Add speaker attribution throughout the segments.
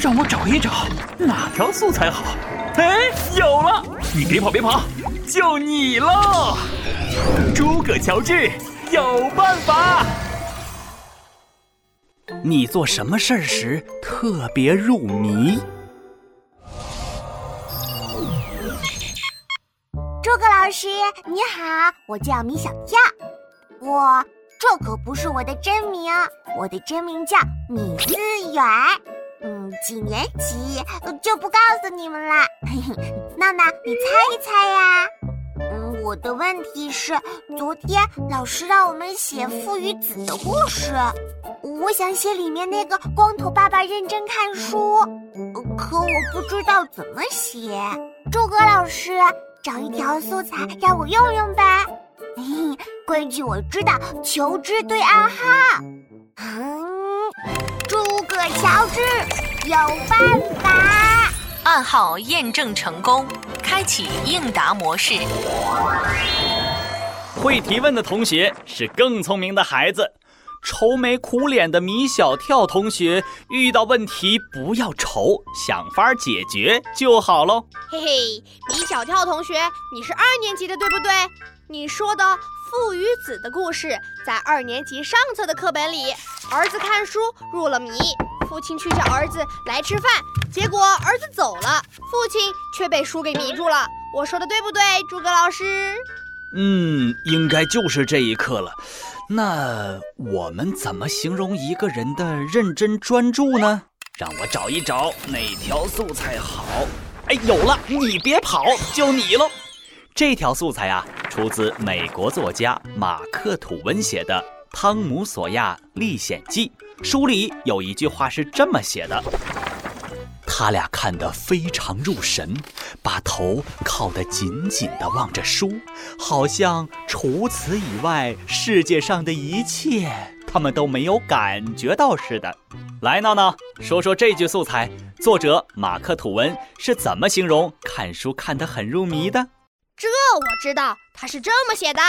Speaker 1: 让我找一找哪条素材好。哎，有了！你别跑，别跑，就你喽！诸葛乔治有办法。
Speaker 2: 你做什么事儿时特别入迷？
Speaker 3: 诸葛老师你好，我叫米小跳。我这可不是我的真名，我的真名叫米思远。嗯，几年级就不告诉你们了。闹闹，你猜一猜呀？嗯，我的问题是，昨天老师让我们写父与子的故事，我想写里面那个光头爸爸认真看书，可我不知道怎么写。诸葛老师，找一条素材让我用用呗。规矩我知道，求知对暗号。嗯。诸葛乔治有办法，
Speaker 4: 暗号验证成功，开启应答模式。
Speaker 2: 会提问的同学是更聪明的孩子，愁眉苦脸的米小跳同学遇到问题不要愁，想法解决就好喽。
Speaker 5: 嘿嘿，米小跳同学，你是二年级的对不对？你说的。父与子的故事在二年级上册的课本里。儿子看书入了迷，父亲去叫儿子来吃饭，结果儿子走了，父亲却被书给迷住了。我说的对不对，诸葛老师？
Speaker 2: 嗯，应该就是这一刻了。那我们怎么形容一个人的认真专注呢？让我找一找哪条素材好。哎，有了！你别跑，就你喽。这条素材啊。出自美国作家马克·吐温写的《汤姆·索亚历险记》，书里有一句话是这么写的：“他俩看得非常入神，把头靠得紧紧的望着书，好像除此以外，世界上的一切他们都没有感觉到似的。”来，闹闹，说说这句素材，作者马克·吐温是怎么形容看书看得很入迷的？
Speaker 5: 这我知道，他是这么写的，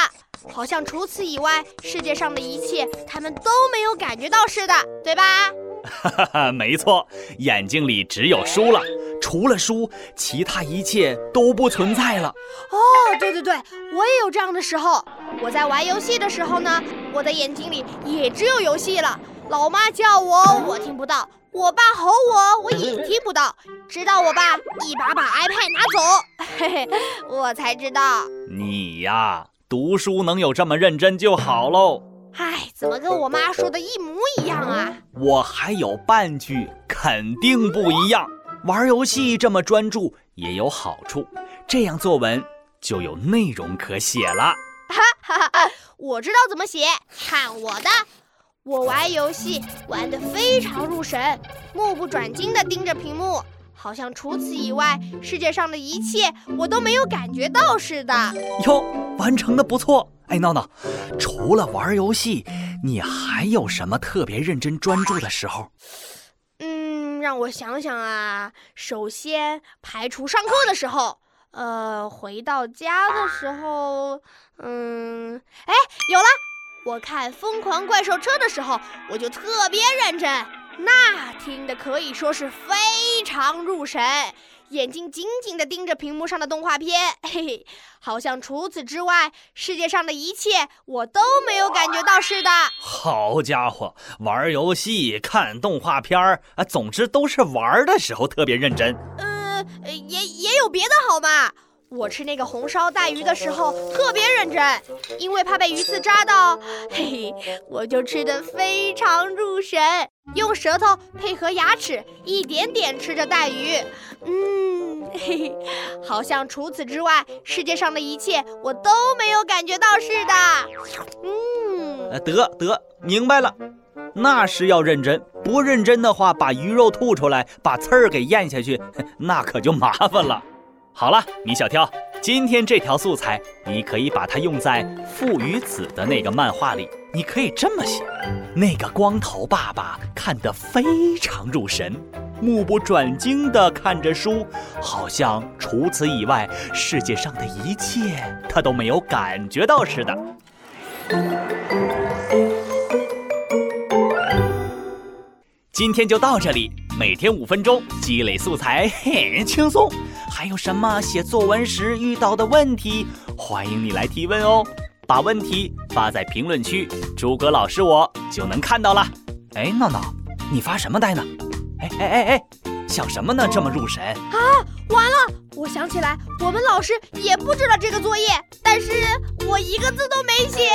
Speaker 5: 好像除此以外，世界上的一切他们都没有感觉到似的，对吧？
Speaker 2: 哈哈哈，没错，眼睛里只有书了，除了书，其他一切都不存在了。哦，
Speaker 5: 对对对，我也有这样的时候。我在玩游戏的时候呢，我的眼睛里也只有游戏了。老妈叫我，我听不到。我爸吼我，我也 听不到，直到我爸一把把 iPad 拿走，嘿嘿，我才知道。
Speaker 2: 你呀，读书能有这么认真就好喽。
Speaker 5: 唉，怎么跟我妈说的一模一样啊？
Speaker 2: 我还有半句肯定不一样。玩游戏这么专注也有好处，这样作文就有内容可写了。哈
Speaker 5: 哈哈，我知道怎么写，看我的。我玩游戏玩得非常入神，目不转睛地盯着屏幕，好像除此以外，世界上的一切我都没有感觉到似的。
Speaker 2: 哟，完成的不错！哎，闹闹，除了玩游戏，你还有什么特别认真专注的时候？
Speaker 5: 嗯，让我想想啊，首先排除上课的时候，呃，回到家的时候，嗯，哎，有了。我看《疯狂怪兽车》的时候，我就特别认真，那听的可以说是非常入神，眼睛紧紧地盯着屏幕上的动画片，嘿嘿，好像除此之外，世界上的一切我都没有感觉到似的。
Speaker 2: 好家伙，玩游戏、看动画片儿啊，总之都是玩的时候特别认真。
Speaker 5: 呃，也也有别的好吗？我吃那个红烧带鱼的时候特别认真，因为怕被鱼刺扎到，嘿嘿，我就吃得非常入神，用舌头配合牙齿一点点吃着带鱼，嗯，嘿嘿，好像除此之外，世界上的一切我都没有感觉到似的。
Speaker 2: 嗯，得得，明白了，那是要认真，不认真的话，把鱼肉吐出来，把刺儿给咽下去，那可就麻烦了。好了，米小跳，今天这条素材你可以把它用在父与子的那个漫画里。你可以这么写：那个光头爸爸看得非常入神，目不转睛地看着书，好像除此以外，世界上的一切他都没有感觉到似的。今天就到这里。每天五分钟，积累素材很轻松。还有什么写作文时遇到的问题，欢迎你来提问哦。把问题发在评论区，诸葛老师我就能看到了。哎，闹闹，你发什么呆呢？哎哎哎哎，想什么呢？这么入神
Speaker 5: 啊！完了，我想起来，我们老师也布置了这个作业，但是我一个字都没写。